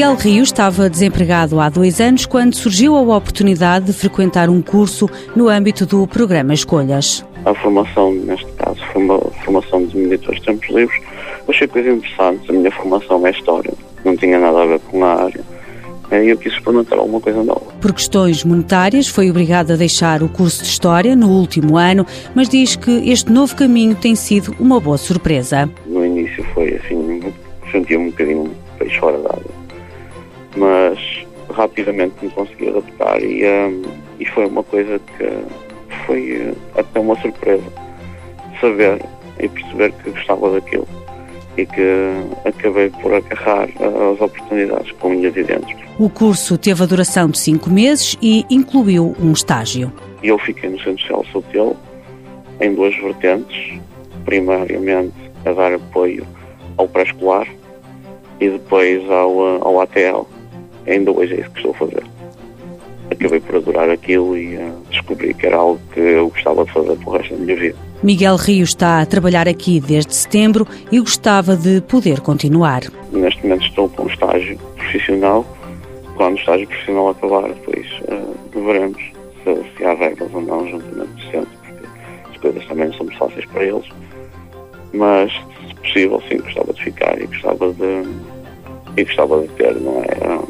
Miguel Rio estava desempregado há dois anos quando surgiu a oportunidade de frequentar um curso no âmbito do programa Escolhas. A formação, neste caso, foi uma formação de meditores de tempos livres. Achei coisas interessantes. A minha formação é História, não tinha nada a ver com a área. E eu quis experimentar alguma coisa nova. Por questões monetárias, foi obrigado a deixar o curso de História no último ano, mas diz que este novo caminho tem sido uma boa surpresa. No início foi assim, sentia-me um bocadinho peixe fora d'água, rapidamente me consegui adaptar e, um, e foi uma coisa que foi uh, até uma surpresa saber e perceber que gostava daquilo e que acabei por agarrar as oportunidades com unhas e dentes. O curso teve a duração de cinco meses e incluiu um estágio. Eu fiquei no Centro Social Sotel em duas vertentes. Primariamente a dar apoio ao pré-escolar e depois ao, ao ATL. Ainda hoje é isso que estou a fazer. Acabei por adorar aquilo e uh, descobri que era algo que eu gostava de fazer para o resto da minha vida. Miguel Rio está a trabalhar aqui desde setembro e gostava de poder continuar. Neste momento estou com um estágio profissional. Quando o estágio profissional acabar, depois uh, veremos se, se há regras ou não juntamente do centro, porque as coisas também não são muito fáceis para eles. Mas, se possível, sim, gostava de ficar e gostava de, e gostava de ter não é,